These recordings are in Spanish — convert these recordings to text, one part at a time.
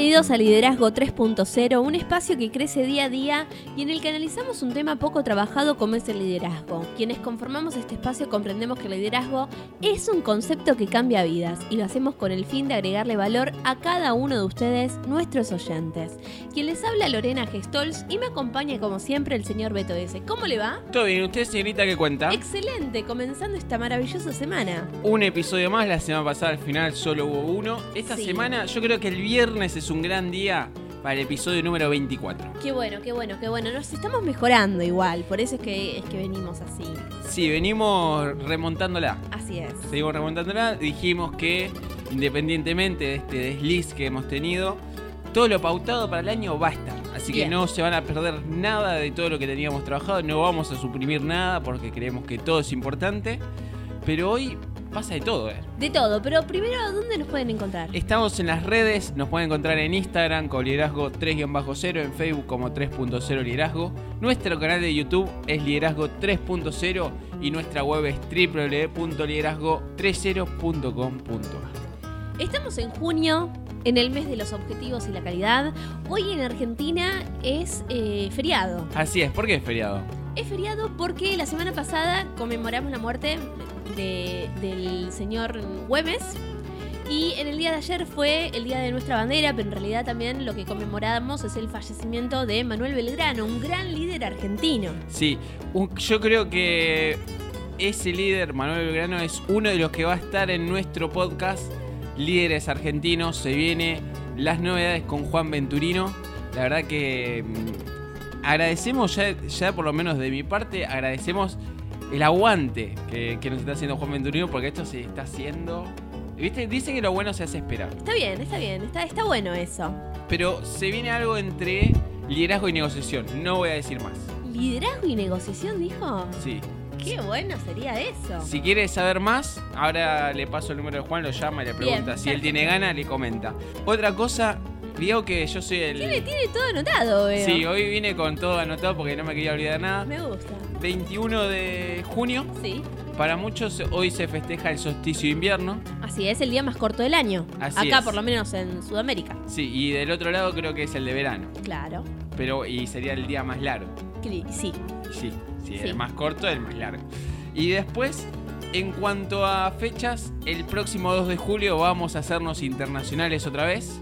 Bienvenidos a Liderazgo 3.0, un espacio que crece día a día y en el que analizamos un tema poco trabajado como es el liderazgo. Quienes conformamos este espacio comprendemos que el liderazgo es un concepto que cambia vidas y lo hacemos con el fin de agregarle valor a cada uno de ustedes, nuestros oyentes. Quien les habla Lorena Gestols y me acompaña como siempre el señor Beto S. ¿Cómo le va? Todo bien, ¿usted señorita qué cuenta? Excelente, comenzando esta maravillosa semana. Un episodio más, la semana pasada al final solo hubo uno. Esta Sí. semana yo creo que el viernes es un gran día para el episodio número 24. Qué bueno, qué bueno, qué bueno. Nos estamos mejorando igual, por eso es que, es que venimos así. Sí, venimos remontándola. Así es. Seguimos remontándola. Dijimos que independientemente de este desliz que hemos tenido, todo lo pautado para el año va a estar. Así que no se van a perder nada de todo lo que teníamos trabajado. No vamos a suprimir nada porque creemos que todo es importante. Pero hoy pasa de todo, ¿eh? De todo, pero primero, ¿dónde nos pueden encontrar? Estamos en las redes, nos pueden encontrar en Instagram con liderazgo 3-0, en Facebook como 3.0 liderazgo. Nuestro canal de YouTube es liderazgo 3.0 y nuestra web es www.liderazgo30.com.ar. Estamos en junio, en el mes de los objetivos y la calidad. Hoy en Argentina es eh, feriado. Así es, ¿por qué es feriado? Es feriado porque la semana pasada conmemoramos la muerte de- del señor Güemes. Y en el día de ayer fue el día de nuestra bandera, pero en realidad también lo que conmemoramos es el fallecimiento de Manuel Belgrano, un gran líder argentino. Sí, yo creo que ese líder, Manuel Belgrano, es uno de los que va a estar en nuestro podcast Líderes Argentinos. Se viene las novedades con Juan Venturino. La verdad que mm, agradecemos ya, ya por lo menos de mi parte, agradecemos el aguante que, que nos está haciendo Juan Venturino porque esto se está haciendo... ¿Viste? Dicen que lo bueno se hace esperar. Está bien, está bien, está, está bueno eso. Pero se viene algo entre liderazgo y negociación. No voy a decir más. ¿Liderazgo y negociación, dijo? Sí. Qué bueno sería eso. Si quiere saber más, ahora le paso el número de Juan, lo llama y le pregunta. Bien, si él tiene ganas, le comenta. Otra cosa, digo que yo soy el. Tiene, tiene todo anotado, veo. Sí, hoy vine con todo anotado porque no me quería olvidar nada. Me gusta. 21 de junio, Sí. para muchos hoy se festeja el solsticio de invierno. Así es, el día más corto del año. Así Acá, es. por lo menos en Sudamérica. Sí, y del otro lado creo que es el de verano. Claro. Pero, y sería el día más largo. Sí, sí, Sí. el más corto, el más largo. Y después, en cuanto a fechas, el próximo 2 de julio vamos a hacernos internacionales otra vez.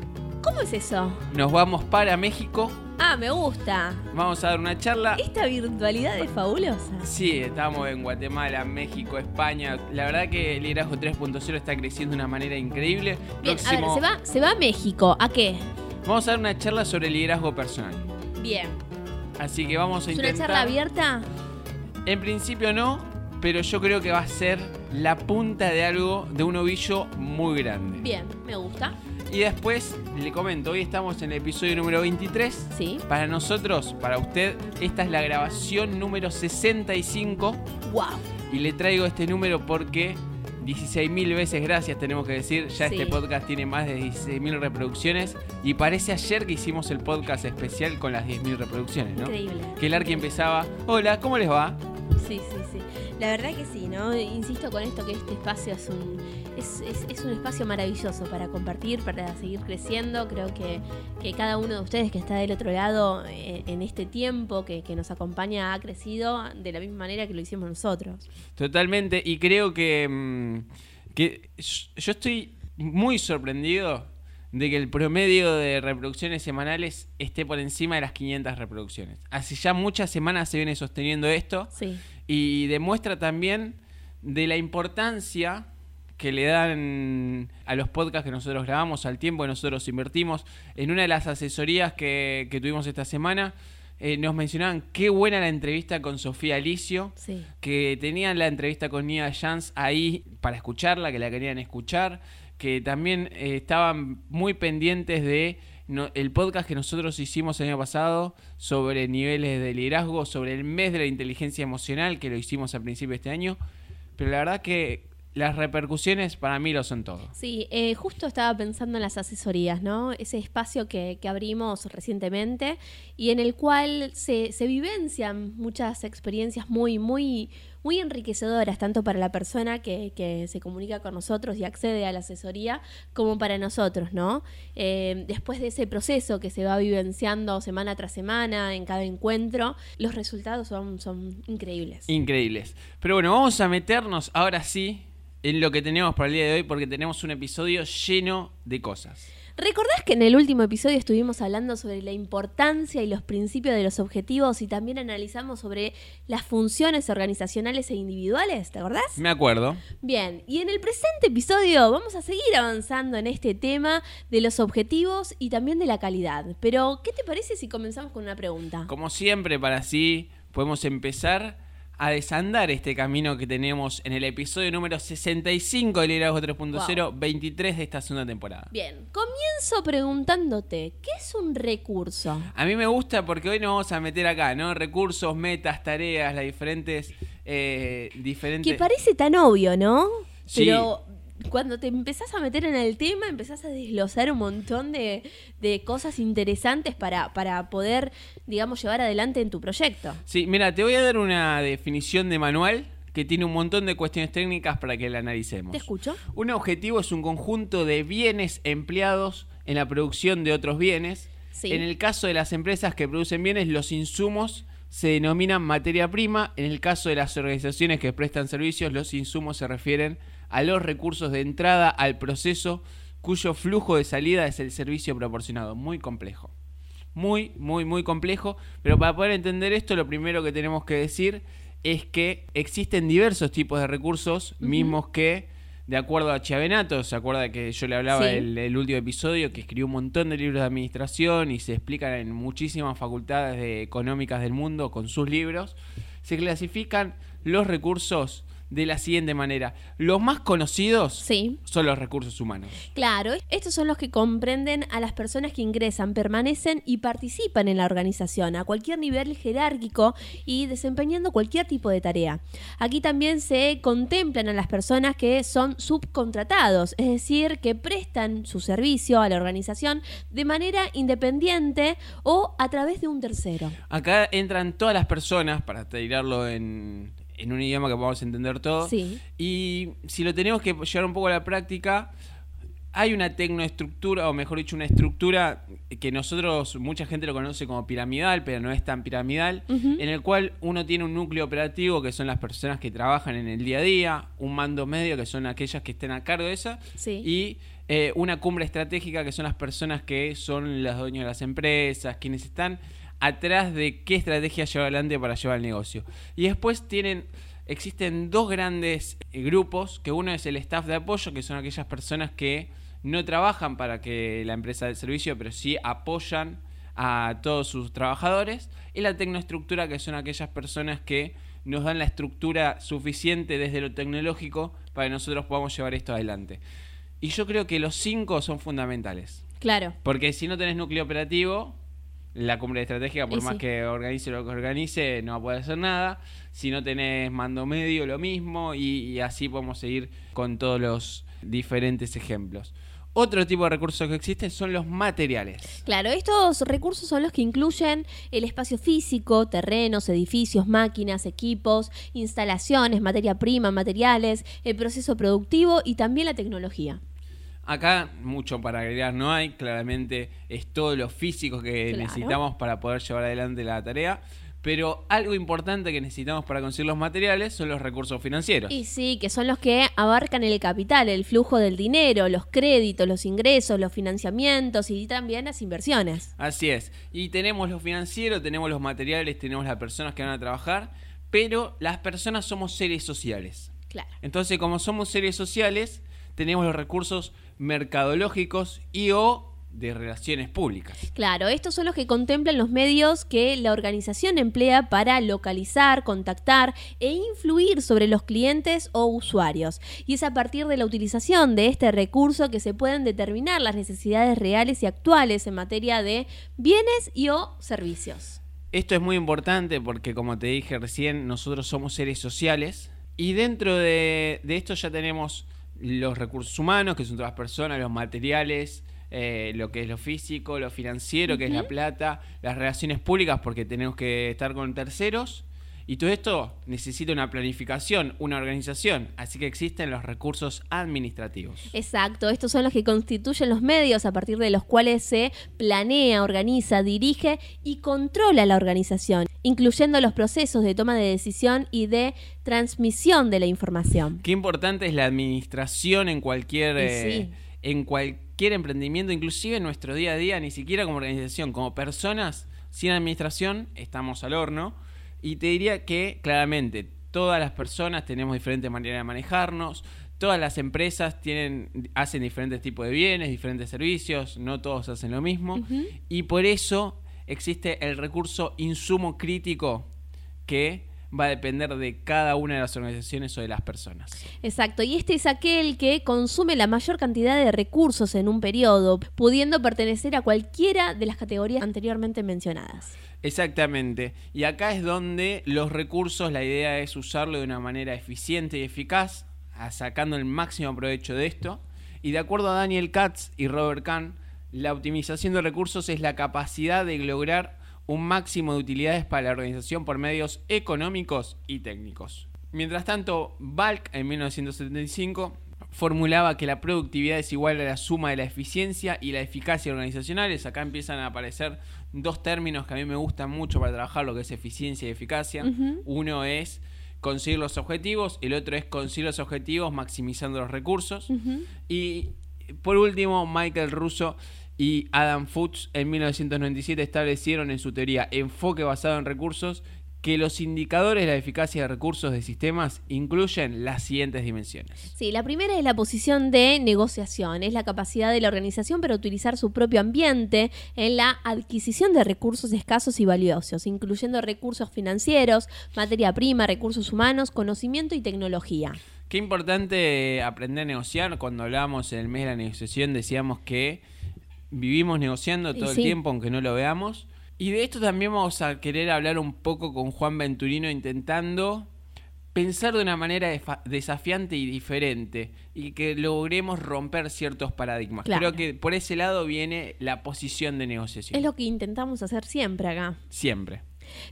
¿Cómo es eso? Nos vamos para México. Ah, me gusta. Vamos a dar una charla. Esta virtualidad es fabulosa. Sí, estamos en Guatemala, México, España. La verdad que el liderazgo 3.0 está creciendo de una manera increíble. Bien, a ver, Próximo- se va, se va a México. ¿A qué? Vamos a dar una charla sobre liderazgo personal. Bien. Así que vamos a ¿Es una intentar. charla abierta? En principio no, pero yo creo que va a ser la punta de algo de un ovillo muy grande. Bien, me gusta. Y después le comento, hoy estamos en el episodio número 23. Sí. Para nosotros, para usted, esta es la grabación número 65 Wow. y le traigo este número porque 16.000 veces gracias tenemos que decir, ya Sí. este podcast tiene más de 16.000 reproducciones y parece ayer que hicimos el podcast especial con las 10.000 reproducciones, ¿no? Increíble. Que el Arqui empezaba, hola, ¿cómo les va? Sí, sí, sí. La verdad que sí, ¿no? Insisto con esto que este espacio es un, es, es- es un espacio maravilloso para compartir, para seguir creciendo. Creo que, que cada uno de ustedes que está del otro lado eh, en este tiempo que, que nos acompaña ha crecido de la misma manera que lo hicimos nosotros. Totalmente, y creo que, mm, que yo yo estoy muy sorprendido de que el promedio de reproducciones semanales esté por encima de las 500 reproducciones. Hace ya muchas semanas se viene sosteniendo esto Sí, y demuestra también de la importancia que le dan a los podcasts que nosotros grabamos, al tiempo que nosotros invertimos. En una de las asesorías que, que tuvimos esta semana, eh, nos mencionaban qué buena la entrevista con Sofía Alicio sí. que tenían la entrevista con Nia Jans ahí para escucharla, que la querían escuchar, que también eh, estaban muy pendientes de el podcast que nosotros hicimos el año pasado sobre niveles de liderazgo, sobre el mes de la inteligencia emocional, que lo hicimos a principio de este año. Pero la verdad que las repercusiones para mí lo son todo. Sí, eh, justo estaba pensando en las asesorías, ¿no? Ese espacio que, que abrimos recientemente y en el cual se, se vivencian muchas experiencias muy, muy, muy enriquecedoras, tanto para la persona que, que se comunica con nosotros y accede a la asesoría, como para nosotros, ¿no? Eh, después de ese proceso que se va vivenciando semana tras semana en cada encuentro, los resultados son, son increíbles. Increíbles. Pero bueno, vamos a meternos ahora sí en lo que tenemos para el día de hoy porque tenemos un episodio lleno de cosas. ¿Recordás que en el último episodio estuvimos hablando sobre la importancia y los principios de los objetivos y también analizamos sobre las funciones organizacionales e individuales? ¿Te acordás? Me acuerdo. Bien, y en el presente episodio vamos a seguir avanzando en este tema de los objetivos y también de la calidad. Pero, ¿qué te parece si comenzamos con una pregunta? Como siempre, para así podemos empezar a desandar este camino que tenemos en el episodio número 65 de Liderazgo 3.0, 23 de esta segunda temporada. Bien, comienzo preguntándote, ¿qué es un recurso? A mí me gusta porque hoy nos vamos a meter acá, ¿no? Recursos, metas, tareas, las diferentes... Eh, diferentes... Que parece tan obvio, ¿no? Sí. Pero cuando te empezás a meter en el tema, empezás a desglosar un montón de, de cosas interesantes para, para poder, digamos, llevar adelante en tu proyecto. Sí, mira, te voy a dar una definición de manual que tiene un montón de cuestiones técnicas para que la analicemos. ¿Te escucho? Un objetivo es un conjunto de bienes empleados en la producción de otros bienes. Sí. En el caso de las empresas que producen bienes, los insumos se denominan materia prima. En el caso de las organizaciones que prestan servicios, los insumos se refieren a los recursos de entrada al proceso cuyo flujo de salida es el servicio proporcionado. Muy complejo. Muy, muy, muy complejo. Pero para poder entender esto, lo primero que tenemos que decir es que existen diversos tipos de recursos, mismos que, de acuerdo a Chiavenato, se acuerda que yo le hablaba Sí. el, el último episodio, que escribió un montón de libros de administración y se explican en muchísimas facultades de- económicas del mundo con sus libros, se clasifican los recursos de la siguiente manera. Los más conocidos Sí. son los recursos humanos. Claro, estos son los que comprenden a las personas que ingresan, permanecen y participan en la organización a cualquier nivel jerárquico y desempeñando cualquier tipo de tarea. Aquí también se contemplan a las personas que son subcontratados, es decir, que prestan su servicio a la organización de manera independiente o a través de un tercero. Acá entran todas las personas, para tirarlo en, en un idioma que podamos entender todos. Sí. Y si lo tenemos que llevar un poco a la práctica, hay una tecnoestructura, o mejor dicho, una estructura que nosotros, mucha gente lo conoce como piramidal, pero no es tan piramidal, en el cual uno tiene un núcleo operativo, que son las personas que trabajan en el día a día, un mando medio, que son aquellas que estén a cargo de esa, Sí. y eh, una cumbre estratégica, que son las personas que son los dueños de las empresas, quienes están atrás de qué estrategia lleva adelante para llevar el negocio. Y después tienen, existen dos grandes eh, grupos, que uno es el staff de apoyo, que son aquellas personas que no trabajan para que la empresa dé el servicio, pero sí apoyan a todos sus trabajadores, y la tecnoestructura, que son aquellas personas que nos dan la estructura suficiente desde lo tecnológico para que nosotros podamos llevar esto adelante. Y yo creo que los cinco son fundamentales. Claro. Porque si no tenés núcleo operativo, la cumbre estratégica, por Y más sí. que organice lo que organice, no va a poder hacer nada. Si no tenés mando medio, lo mismo. Y, y así podemos seguir con todos los diferentes ejemplos. Otro tipo de recursos que existen son los materiales. Claro, estos recursos son los que incluyen el espacio físico, terrenos, edificios, máquinas, equipos, instalaciones, materia prima, materiales, el proceso productivo y también la tecnología. Acá mucho para agregar no hay, claramente es todo lo físico que Claro. necesitamos para poder llevar adelante la tarea, pero algo importante que necesitamos para conseguir los materiales son los recursos financieros. Y sí, que son los que abarcan el capital, el flujo del dinero, los créditos, los ingresos, los financiamientos y también las inversiones. Así es, y tenemos lo financiero, tenemos los materiales, tenemos las personas que van a trabajar, pero las personas somos seres sociales. Claro. Entonces, como somos seres sociales, tenemos los recursos mercadológicos y o de relaciones públicas. Claro, estos son los que contemplan los medios que la organización emplea para localizar, contactar e influir sobre los clientes o usuarios. Y es a partir de la utilización de este recurso que se pueden determinar las necesidades reales y actuales en materia de bienes y o servicios. Esto es muy importante porque, como te dije recién, nosotros somos seres sociales Y dentro de, de esto ya tenemos los recursos humanos, que son todas las personas, los materiales, eh, lo que es lo físico, lo financiero, que es la plata, las relaciones públicas, porque tenemos que estar con terceros. Y todo esto necesita una planificación, una organización, así que existen los recursos administrativos. Exacto, estos son los que constituyen los medios a partir de los cuales se planea, organiza, dirige y controla la organización, incluyendo los procesos de toma de decisión y de transmisión de la información. Qué importante es la administración en cualquier, eh, sí. en cualquier emprendimiento, inclusive en nuestro día a día, ni siquiera como organización, como personas, sin administración estamos al horno. Y te diría que claramente todas las personas tenemos diferentes maneras de manejarnos, todas las empresas tienen, hacen diferentes tipos de bienes, diferentes servicios, no todos hacen lo mismo. Y por eso existe el recurso insumo crítico que va a depender de cada una de las organizaciones o de las personas. Exacto, y este es aquel que consume la mayor cantidad de recursos en un periodo, pudiendo pertenecer a cualquiera de las categorías anteriormente mencionadas. Exactamente. Y acá es donde los recursos, la idea es usarlo de una manera eficiente y eficaz, sacando el máximo provecho de esto. Y de acuerdo a Daniel Katz y Robert Kahn, la optimización de recursos es la capacidad de lograr un máximo de utilidades para la organización por medios económicos y técnicos. Mientras tanto, Balk en 1975 formulaba que la productividad es igual a la suma de la eficiencia y la eficacia organizacionales. Acá empiezan a aparecer dos términos que a mí me gustan mucho para trabajar lo que es eficiencia y eficacia. Uno es conseguir los objetivos, el otro es conseguir los objetivos maximizando los recursos. Y por último, Michael Russo y Adam Fuchs en 1997 establecieron en su teoría enfoque basado en recursos que los indicadores de la eficacia de recursos de sistemas incluyen las siguientes dimensiones. Sí, la primera es la posición de negociación, es la capacidad de la organización para utilizar su propio ambiente en la adquisición de recursos escasos y valiosos, incluyendo recursos financieros, materia prima, recursos humanos, conocimiento y tecnología. Qué importante aprender a negociar. Cuando hablábamos en el mes de la negociación decíamos que vivimos negociando todo sí. el tiempo, aunque no lo veamos. Y de esto también vamos a querer hablar un poco con Juan Venturino intentando pensar de una manera desafiante y diferente y que logremos romper ciertos paradigmas. Claro. Creo que por ese lado viene la posición de negociación. Es lo que intentamos hacer siempre acá. Siempre.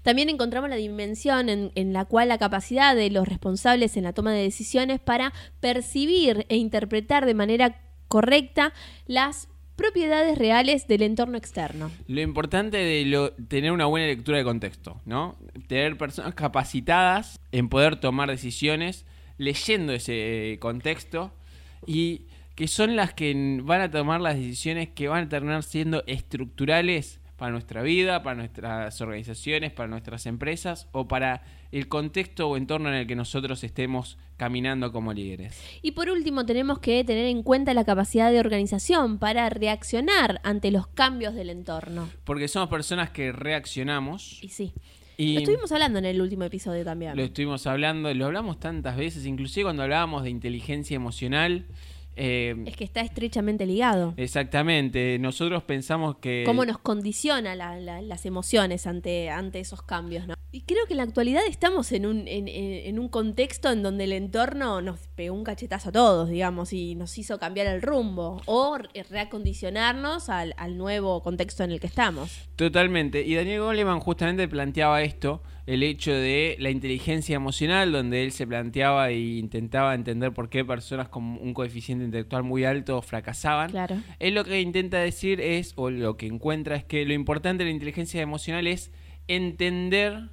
También encontramos la dimensión en, en la cual la capacidad de los responsables en la toma de decisiones para percibir e interpretar de manera correcta las propiedades reales del entorno externo. Lo importante de tener una buena lectura de contexto, ¿no? Tener personas capacitadas en poder tomar decisiones leyendo ese eh, contexto y que son las que van a tomar las decisiones que van a terminar siendo estructurales para nuestra vida, para nuestras organizaciones, para nuestras empresas o para el contexto o entorno en el que nosotros estemos caminando como líderes. Y por último, tenemos que tener en cuenta la capacidad de organización para reaccionar ante los cambios del entorno. Porque somos personas que reaccionamos Y sí, y... lo estuvimos hablando en el último episodio también. Lo estuvimos hablando, lo hablamos tantas veces, inclusive cuando hablábamos de inteligencia emocional. eh, Es que está estrechamente ligado. exactamente, nosotros pensamos que... cómo nos condiciona la- la- las emociones ante, ante esos cambios, ¿no? Y creo que en la actualidad estamos en un, en, un contexto en donde el entorno nos pegó un cachetazo a todos, digamos, y nos hizo cambiar el rumbo o re- reacondicionarnos al, al nuevo contexto en el que estamos. Totalmente. Y Daniel Goleman justamente planteaba esto, el hecho de la inteligencia emocional, donde él se planteaba e intentaba entender por qué personas con un coeficiente intelectual muy alto fracasaban. Claro. Él lo que intenta decir es, o lo que encuentra es que lo importante de la inteligencia emocional es entender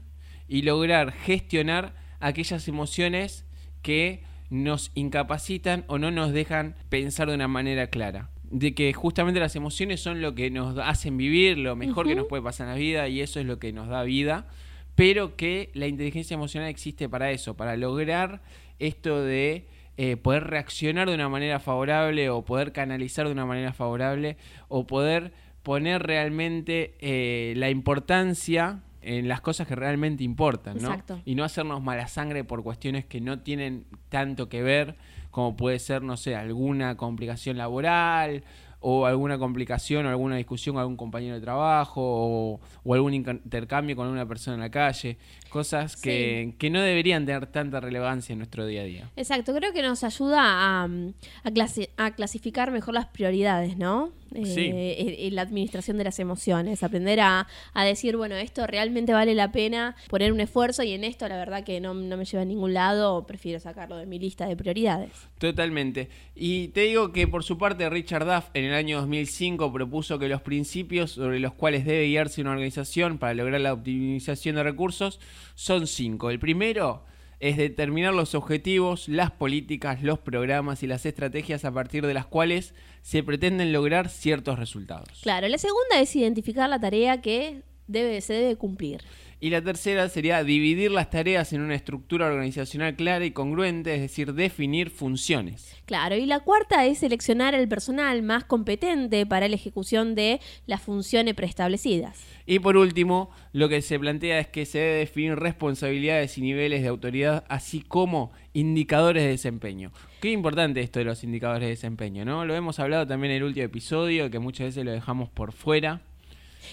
y lograr gestionar aquellas emociones que nos incapacitan o no nos dejan pensar de una manera clara. De que justamente las emociones son lo que nos hacen vivir, lo mejor que nos puede pasar en la vida y eso es lo que nos da vida, pero que la inteligencia emocional existe para eso, para lograr esto de eh, poder reaccionar de una manera favorable o poder canalizar de una manera favorable o poder poner realmente eh, la importancia en las cosas que realmente importan, ¿no? Exacto. Y no hacernos mala sangre por cuestiones que no tienen tanto que ver, como puede ser, no sé, alguna complicación laboral o alguna complicación o alguna discusión con algún compañero de trabajo o, o algún intercambio con una persona en la calle. Cosas que, que no deberían tener tanta relevancia en nuestro día a día. Exacto, creo que nos ayuda a, a, clasi- a clasificar mejor las prioridades, ¿no? Sí. Eh, en la administración de las emociones, aprender a, a decir, bueno, esto realmente vale la pena poner un esfuerzo y en esto la verdad que no, no me lleva a ningún lado, prefiero sacarlo de mi lista de prioridades. Totalmente. Y te digo que por su parte Richard Duff en el año 2005 propuso que los principios sobre los cuales debe guiarse una organización para lograr la optimización de recursos son cinco. El primero es determinar los objetivos, las políticas, los programas y las estrategias a partir de las cuales se pretenden lograr ciertos resultados. Claro, la segunda es identificar la tarea que debe, se debe cumplir. Y la tercera sería dividir las tareas en una estructura organizacional clara y congruente, es decir, definir funciones. Claro, y la cuarta es seleccionar el personal más competente para la ejecución de las funciones preestablecidas. Y por último, lo que se plantea es que se debe definir responsabilidades y niveles de autoridad, así como indicadores de desempeño. Qué importante esto de los indicadores de desempeño, ¿no? Lo hemos hablado también en el último episodio, que muchas veces lo dejamos por fuera.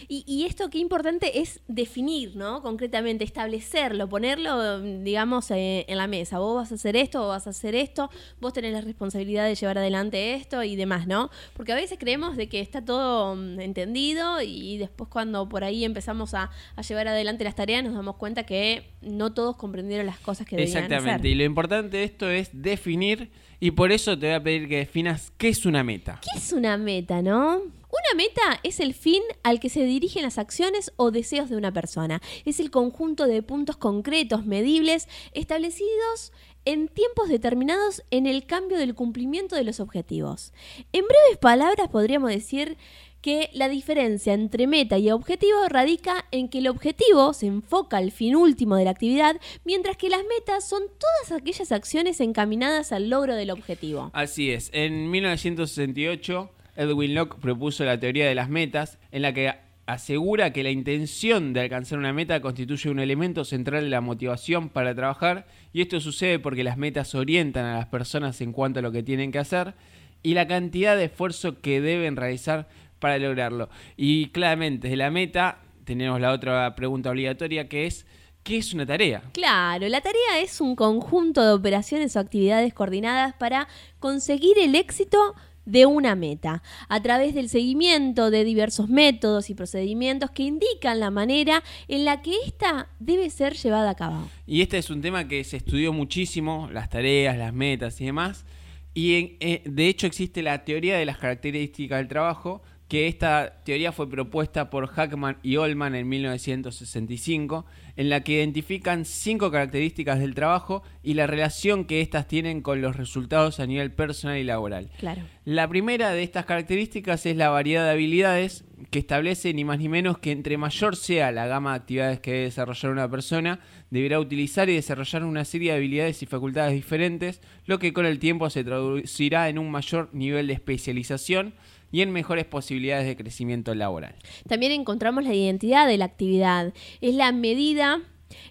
Y, y esto qué importante es definir, ¿no? Concretamente, establecerlo, ponerlo, digamos, eh, en la mesa. Vos vas a hacer esto, vos vas a hacer esto, vos tenés la responsabilidad de llevar adelante esto y demás, ¿no? Porque a veces creemos de que está todo mm, entendido y después cuando por ahí empezamos a, a llevar adelante las tareas nos damos cuenta que no todos comprendieron las cosas que debían Exactamente. hacer. Y lo importante de esto es definir, y por eso te voy a pedir que definas qué es una meta. ¿Qué es una meta, no? Una meta es el fin al que se dirigen las acciones o deseos de una persona. Es el conjunto de puntos concretos, medibles, establecidos en tiempos determinados en el cambio del cumplimiento de los objetivos. En breves palabras podríamos decir que la diferencia entre meta y objetivo radica en que el objetivo se enfoca al fin último de la actividad, mientras que las metas son todas aquellas acciones encaminadas al logro del objetivo. Así es. En 1968, Edwin Locke propuso la teoría de las metas, en la que asegura que la intención de alcanzar una meta constituye un elemento central de la motivación para trabajar, y esto sucede porque las metas orientan a las personas en cuanto a lo que tienen que hacer y la cantidad de esfuerzo que deben realizar para lograrlo. Y claramente, de la meta tenemos la otra pregunta obligatoria que es, ¿qué es una tarea? Claro, la tarea es un conjunto de operaciones o actividades coordinadas para conseguir el éxito de una meta, a través del seguimiento de diversos métodos y procedimientos que indican la manera en la que ésta debe ser llevada a cabo. Y este es un tema que se estudió muchísimo, las tareas, las metas y demás. Y en- eh, de hecho existe la teoría de las características del trabajo, que esta teoría fue propuesta por Hackman y Ollman en 1965, en la que identifican cinco características del trabajo y la relación que éstas tienen con los resultados a nivel personal y laboral. Claro. La primera de estas características es la variedad de habilidades que establece ni más ni menos que entre mayor sea la gama de actividades que debe desarrollar una persona, deberá utilizar y desarrollar una serie de habilidades y facultades diferentes, lo que con el tiempo se traducirá en un mayor nivel de especialización y en mejores posibilidades de crecimiento laboral. También encontramos la identidad de la actividad. Es la medida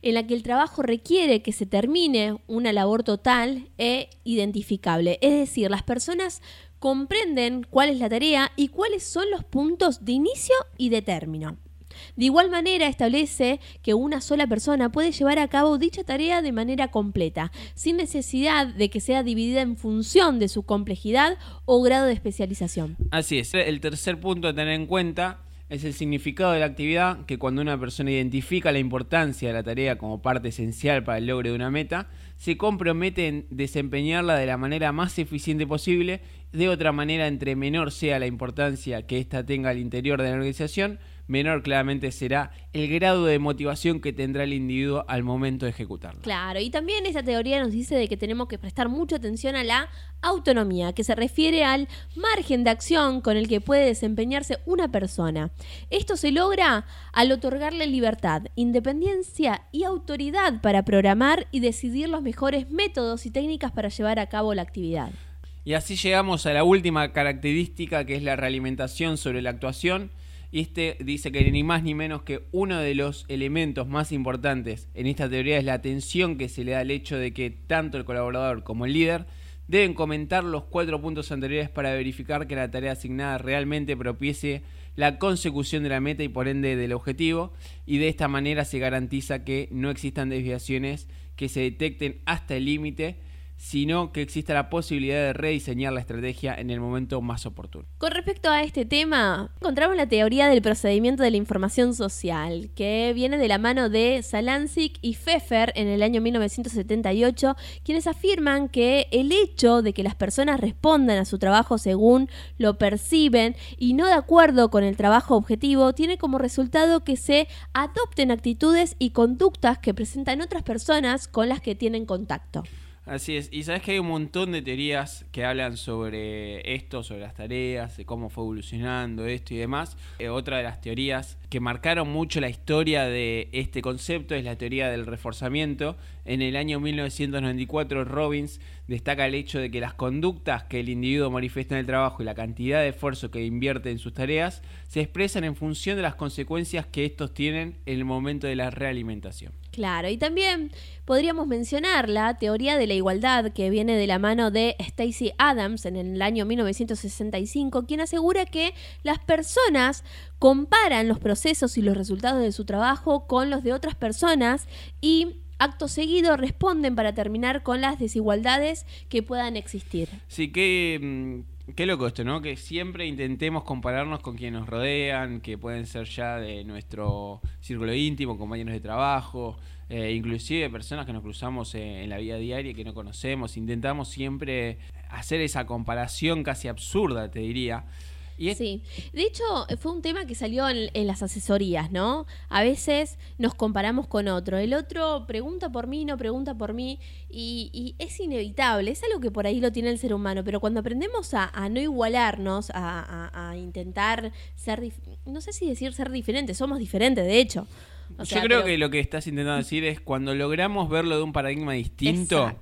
en la que el trabajo requiere que se termine una labor total e identificable. Es decir, las personas comprenden cuál es la tarea y cuáles son los puntos de inicio y de término. De igual manera, establece que una sola persona puede llevar a cabo dicha tarea de manera completa, sin necesidad de que sea dividida en función de su complejidad o grado de especialización. Así es. El tercer punto a tener en cuenta es el significado de la actividad, que cuando una persona identifica la importancia de la tarea como parte esencial para el logro de una meta, se compromete en desempeñarla de la manera más eficiente posible, de otra manera entre menor sea la importancia que ésta tenga al interior de la organización, menor claramente será el grado de motivación que tendrá el individuo al momento de ejecutarla. Claro, y también esta teoría nos dice de que tenemos que prestar mucha atención a la autonomía, que se refiere al margen de acción con el que puede desempeñarse una persona. Esto se logra al otorgarle libertad, independencia y autoridad para programar y decidir los mejores métodos y técnicas para llevar a cabo la actividad. Y así llegamos a la última característica que es la realimentación sobre la actuación. Y este dice que ni más ni menos que uno de los elementos más importantes en esta teoría es la atención que se le da al hecho de que tanto el colaborador como el líder Deben comentar los cuatro puntos anteriores para verificar que la tarea asignada realmente propicie la consecución de la meta y por ende del objetivo. Y de esta manera se garantiza que no existan desviaciones que se detecten hasta el límite sino que exista la posibilidad de rediseñar la estrategia en el momento más oportuno. Con respecto a este tema, encontramos la teoría del procedimiento de la información social, que viene de la mano de Salancic y Pfeffer en el año 1978, quienes afirman que el hecho de que las personas respondan a su trabajo según lo perciben y no de acuerdo con el trabajo objetivo, tiene como resultado que se adopten actitudes y conductas que presentan otras personas con las que tienen contacto. Así es, y sabes que hay un montón de teorías que hablan sobre esto, sobre las tareas, de cómo fue evolucionando esto y demás. Eh, otra de las teorías que marcaron mucho la historia de este concepto es la teoría del reforzamiento. En el año 1994 Robbins destaca el hecho de que las conductas que el individuo manifiesta en el trabajo y la cantidad de esfuerzo que invierte en sus tareas se expresan en función de las consecuencias que estos tienen en el momento de la realimentación. Claro, y también podríamos mencionar la teoría de la igualdad que viene de la mano de Stacy Adams en el año 1965, quien asegura que las personas comparan los procesos y los resultados de su trabajo con los de otras personas y acto seguido responden para terminar con las desigualdades que puedan existir. Sí, que mm, Qué loco esto, ¿no? Que siempre intentemos compararnos con quienes nos rodean, que pueden ser ya de nuestro círculo íntimo, compañeros de trabajo, eh, inclusive personas que nos cruzamos en la vida diaria y que no conocemos. Intentamos siempre hacer esa comparación casi absurda, te diría. Sí, de hecho fue un tema que salió en, las asesorías, ¿no? A veces nos comparamos con otro, el otro pregunta por mí, no pregunta por mí, y, es inevitable, es algo que por ahí lo tiene el ser humano, pero cuando aprendemos a, no igualarnos, a, a intentar ser, no sé si decir ser diferentes, somos diferentes, de hecho. Yo creo que lo que estás intentando decir es cuando logramos verlo de un paradigma distinto,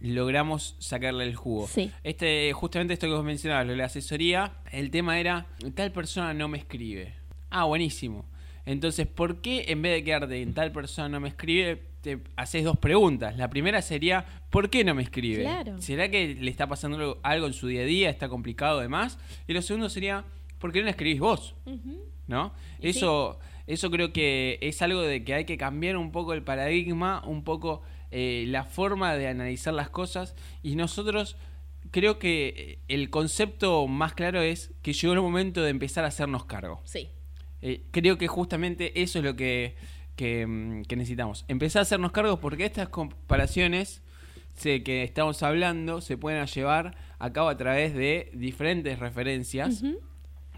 logramos sacarle el jugo. Este, justamente esto que vos mencionabas, lo de la asesoría, el tema era, tal persona no me escribe. Ah, buenísimo. Entonces, ¿por qué en vez de quedarte en tal persona no me escribe, te haces dos preguntas? La primera sería, ¿por qué no me escribe? ¿Será que le está pasando algo en su día a día? ¿Está complicado además? Y lo segundo sería, ¿por qué no le escribís vos? ¿No? Eso... Eso creo que es algo de que hay que cambiar un poco el paradigma, un poco eh, la forma de analizar las cosas y nosotros creo que el concepto más claro es que llegó el momento de empezar a hacernos cargo. Sí. Eh, creo que justamente eso es lo que, mm, que, necesitamos. Empezar a hacernos cargo porque estas comparaciones sé, que estamos hablando se pueden llevar a cabo a través de diferentes referencias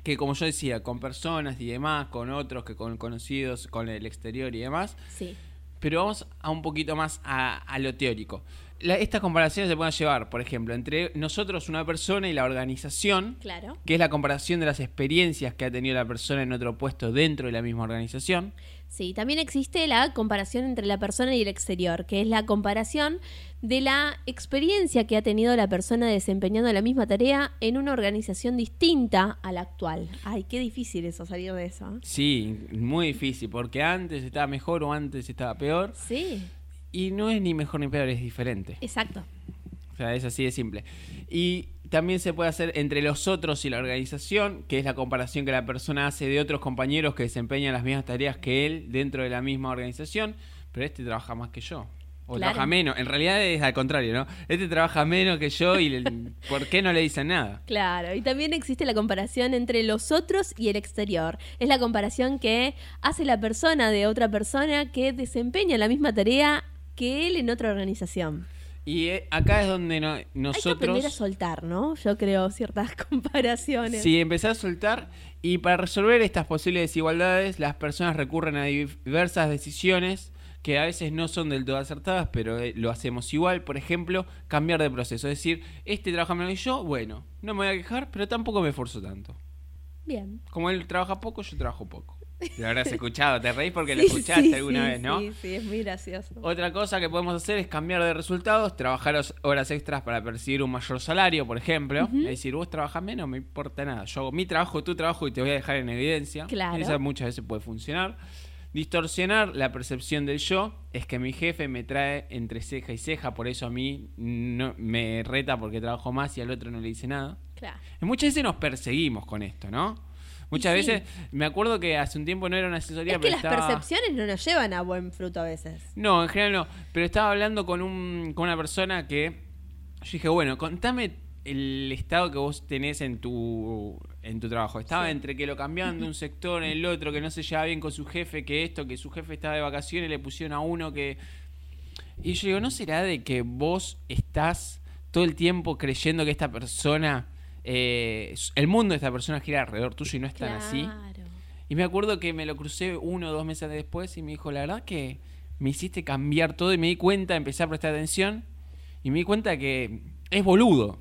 que como yo decía, con personas y demás, con otros que con conocidos, con el exterior y demás. Sí. Pero vamos a un poquito más a, lo teórico. estas comparaciones se pueden llevar, por ejemplo, entre nosotros, una persona, y la organización, claro. que es la comparación de las experiencias que ha tenido la persona en otro puesto dentro de la misma organización. Sí, también existe la comparación entre la persona y el exterior, que es la comparación de la experiencia que ha tenido la persona desempeñando la misma tarea en una organización distinta a la actual. Ay, qué difícil eso, salir de eso. ¿eh? Sí, muy difícil, porque antes estaba mejor o antes estaba peor. Sí. Y no es ni mejor ni peor, es diferente. Exacto. O sea, es así de simple. Y también se puede hacer entre los otros y la organización, que es la comparación que la persona hace de otros compañeros que desempeñan las mismas tareas que él dentro de la misma organización, pero este trabaja más que yo. O trabaja menos. En realidad es al contrario, ¿no? Este trabaja menos que yo y ¿por qué no le dicen nada? Claro, y también existe la comparación entre los otros y el exterior. Es la comparación que hace la persona de otra persona que desempeña la misma tarea que él en otra organización. Y eh, acá es donde nosotros... Hay que aprender a soltar, ¿no? Yo creo ciertas comparaciones. Sí, empezar a soltar y para resolver estas posibles desigualdades las personas recurren a diversas decisiones que a veces no son del todo acertadas, pero eh, lo hacemos igual. Por ejemplo, cambiar de proceso. Es decir, este trabaja menos que yo, bueno, no me voy a quejar, pero tampoco me esfuerzo tanto. Bien. Como él trabaja poco, yo trabajo poco. Lo habrás escuchado, te reís porque lo escuchaste alguna vez, ¿no? Sí, sí, es muy gracioso. Otra cosa que podemos hacer es cambiar de resultados, trabajar horas extras para percibir un mayor salario, por ejemplo. Es decir, vos trabajas menos, no me importa nada. Yo hago mi trabajo, tu trabajo y te voy a dejar en evidencia. Claro. Eso muchas veces puede funcionar. Distorsionar la percepción del yo es que mi jefe me trae entre ceja y ceja, por eso a mí no, me reta porque trabajo más y al otro no le dice nada. Claro. Muchas veces nos perseguimos con esto, ¿no? Muchas sí. veces, me acuerdo que hace un tiempo no era una asesoría, Es que pero las estaba... percepciones no nos llevan a buen fruto a veces. No, en general no. Pero estaba hablando con, un, con una persona que. Yo dije, bueno, contame el estado que vos tenés en tu, en tu trabajo. Estaba Sí. entre que lo cambiaban de un sector en el otro, que no se llevaba bien con su jefe, que esto, que su jefe estaba de vacaciones, le pusieron a uno que. Y yo digo, ¿no será de que vos estás todo el tiempo creyendo que esta persona. eh, el mundo de esta persona gira alrededor tuyo y no es tan así? Claro. Y me acuerdo que me lo crucé uno o dos meses después y me dijo, la verdad que me hiciste cambiar todo y me di cuenta, empecé a prestar atención y me di cuenta que es boludo.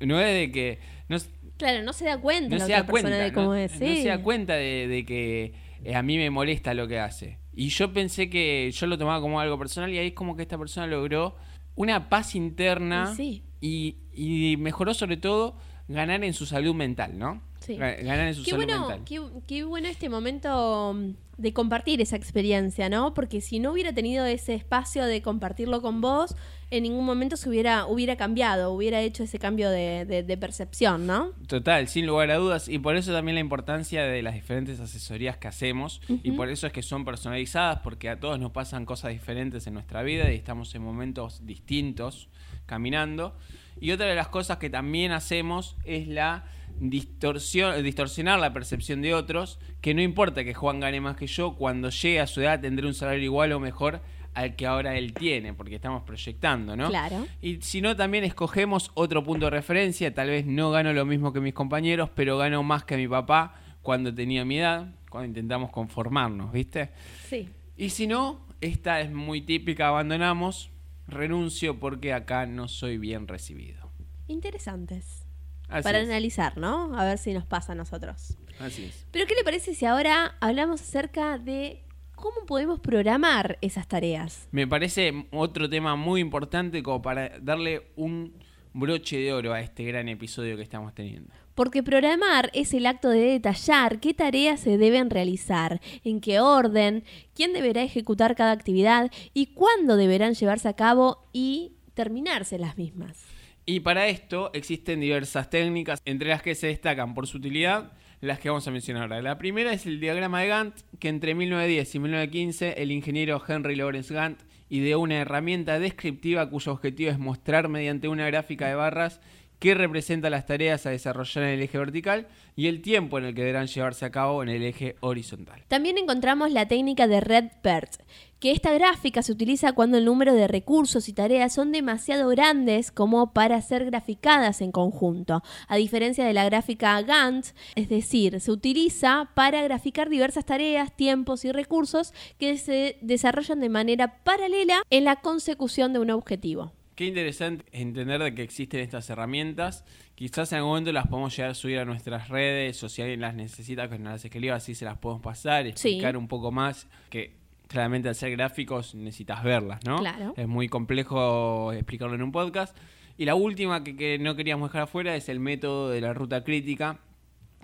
No es de que... No, Claro, no se da cuenta no la se otra da cuenta, persona de no, cómo no es. se sí. da cuenta de, de que eh, a mí me molesta lo que hace. Y yo pensé que yo lo tomaba como algo personal y ahí es como que esta persona logró una paz interna Y sí. y, y mejoró sobre todo ganar en su salud mental, ¿no? Sí. Ga- Ganar en su Qué salud bueno, mental. qué, qué bueno este momento mm, de compartir esa experiencia, ¿no? Porque si no hubiera tenido ese espacio de compartirlo con vos, en ningún momento se hubiera, hubiera cambiado, hubiera hecho ese cambio de, de- de percepción, ¿no? Total, sin lugar a dudas. Y por eso también la importancia de las diferentes asesorías que hacemos. Y por eso es que son personalizadas, porque a todos nos pasan cosas diferentes en nuestra vida y estamos en momentos distintos caminando. Y otra de las cosas que también hacemos es la distorsión, distorsionar la percepción de otros, que no importa que Juan gane más que yo, cuando llegue a su edad tendré un salario igual o mejor al que ahora él tiene, porque estamos proyectando, ¿no? Claro. Y si no, también escogemos otro punto de referencia. Tal vez no gano lo mismo que mis compañeros, pero gano más que mi papá cuando tenía mi edad, cuando intentamos conformarnos, ¿viste? Sí. Y si no, esta es muy típica, abandonamos, renuncio porque acá no soy bien recibido. Interesantes. Así Para es. analizar, ¿no? A ver si nos pasa a nosotros. Así es. Pero ¿qué le parece si ahora hablamos acerca de cómo podemos programar esas tareas? Me parece otro tema muy importante como para darle un broche de oro a este gran episodio que estamos teniendo. Porque programar es el acto de detallar qué tareas se deben realizar, en qué orden, quién deberá ejecutar cada actividad y cuándo deberán llevarse a cabo y terminarse las mismas. Y para esto existen diversas técnicas, entre las que se destacan por su utilidad las que vamos a mencionar ahora. La primera es el diagrama de Gantt, que entre 1910 y 1915 el ingeniero Henry Lawrence Gantt ideó una herramienta descriptiva cuyo objetivo es mostrar mediante una gráfica de barras qué representa las tareas a desarrollar en el eje vertical y el tiempo en el que deberán llevarse a cabo en el eje horizontal. También encontramos la técnica de Red PERT, que esta gráfica se utiliza cuando el número de recursos y tareas son demasiado grandes como para ser graficadas en conjunto, a diferencia de la gráfica Gantt, es decir, se utiliza para graficar diversas tareas, tiempos y recursos que se desarrollan de manera paralela en la consecución de un objetivo. Qué interesante entender de que existen estas herramientas. Quizás en algún momento las podemos llegar a subir a nuestras redes o si alguien las necesita que nos las escriba, así se las podemos pasar, explicar un poco más. Que claramente al ser gráficos necesitas verlas, ¿no? Claro. Es muy complejo explicarlo en un podcast. Y la última que, que no queríamos dejar afuera es el método de la ruta crítica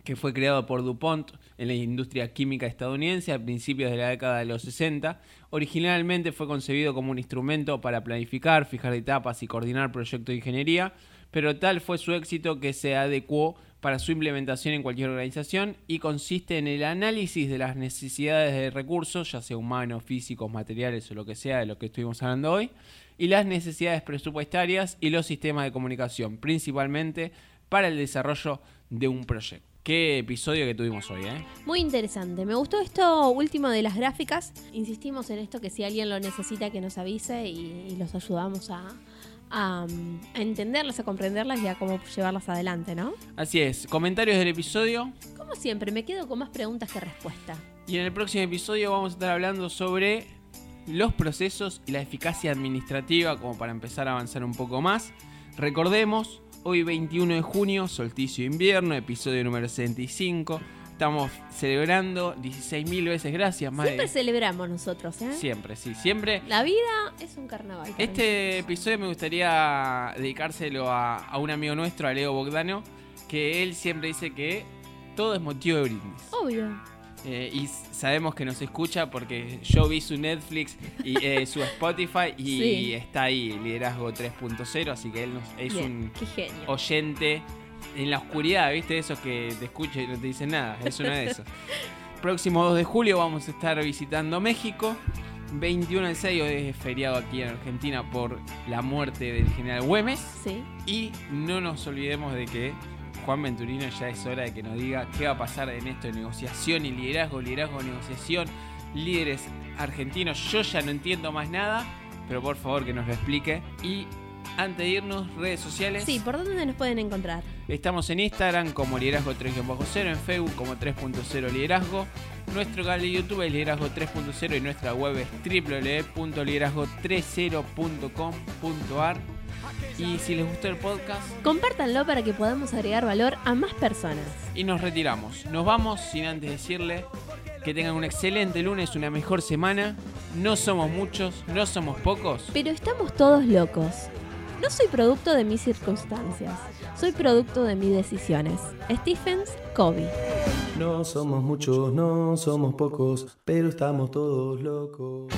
que fue creado por DuPont en la industria química estadounidense a principios de la década de los 60. Originalmente fue concebido como un instrumento para planificar, fijar etapas y coordinar proyectos de ingeniería, pero tal fue su éxito que se adecuó para su implementación en cualquier organización y consiste en el análisis de las necesidades de recursos, ya sea humanos, físicos, materiales o lo que sea de lo que estuvimos hablando hoy, y las necesidades presupuestarias y los sistemas de comunicación, principalmente para el desarrollo de un proyecto. Qué episodio que tuvimos hoy, ¿eh? Muy interesante. Me gustó esto último de las gráficas. Insistimos en esto que si alguien lo necesita que nos avise y, y los ayudamos a, a, mm, a entenderlas, a comprenderlas y a cómo llevarlas adelante, ¿no? Así es, comentarios del episodio. Como siempre, me quedo con más preguntas que respuestas. Y en el próximo episodio vamos a estar hablando sobre los procesos y la eficacia administrativa, como para empezar a avanzar un poco más. Recordemos, hoy 21 de junio, solsticio de invierno, episodio número 65. Estamos celebrando 16.000 veces gracias, más Siempre de- celebramos nosotros, ¿eh? Siempre, sí, siempre. La vida es un carnaval. Este episodio me gustaría dedicárselo a, a un amigo nuestro, a Leo Bogdano, que él siempre dice que todo es motivo de brindis. Obvio. Eh, y sabemos que nos escucha porque yo vi su Netflix y eh, su Spotify y Sí. está ahí, Liderazgo 3.0, así que él nos- es Bien, un oyente en la oscuridad, ¿viste? Esos que te escuchan y no te dicen nada, es uno de esos. Próximo 2 de julio vamos a estar visitando México. 21 del 6 hoy es feriado aquí en Argentina por la muerte del general Güemes. Sí. Y no nos olvidemos de que Juan Venturino ya es hora de que nos diga qué va a pasar en esto de negociación y liderazgo, liderazgo, negociación, líderes argentinos. Yo ya no entiendo más nada, pero por favor que nos lo explique. Y antes de irnos, redes sociales. Sí, ¿por dónde nos pueden encontrar? Estamos en Instagram como liderazgo 3.0, en Facebook como 3.0 liderazgo. Nuestro canal de YouTube es liderazgo 3.0 y nuestra web es www.liderazgo30.com.ar. Y si les gustó el podcast, Compártanlo para que podamos agregar valor a más personas. y nos retiramos. Nos vamos sin antes decirle que tengan un excelente lunes, una mejor semana. No somos muchos, no somos pocos. Pero estamos todos locos. No soy producto de mis circunstancias, soy producto de mis decisiones. Stephens Covey. No somos muchos, no somos pocos, pero estamos todos locos.